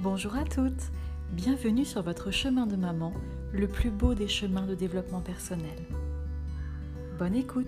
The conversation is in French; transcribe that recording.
Bonjour à toutes, bienvenue sur votre chemin de maman, le plus beau des chemins de développement personnel. Bonne écoute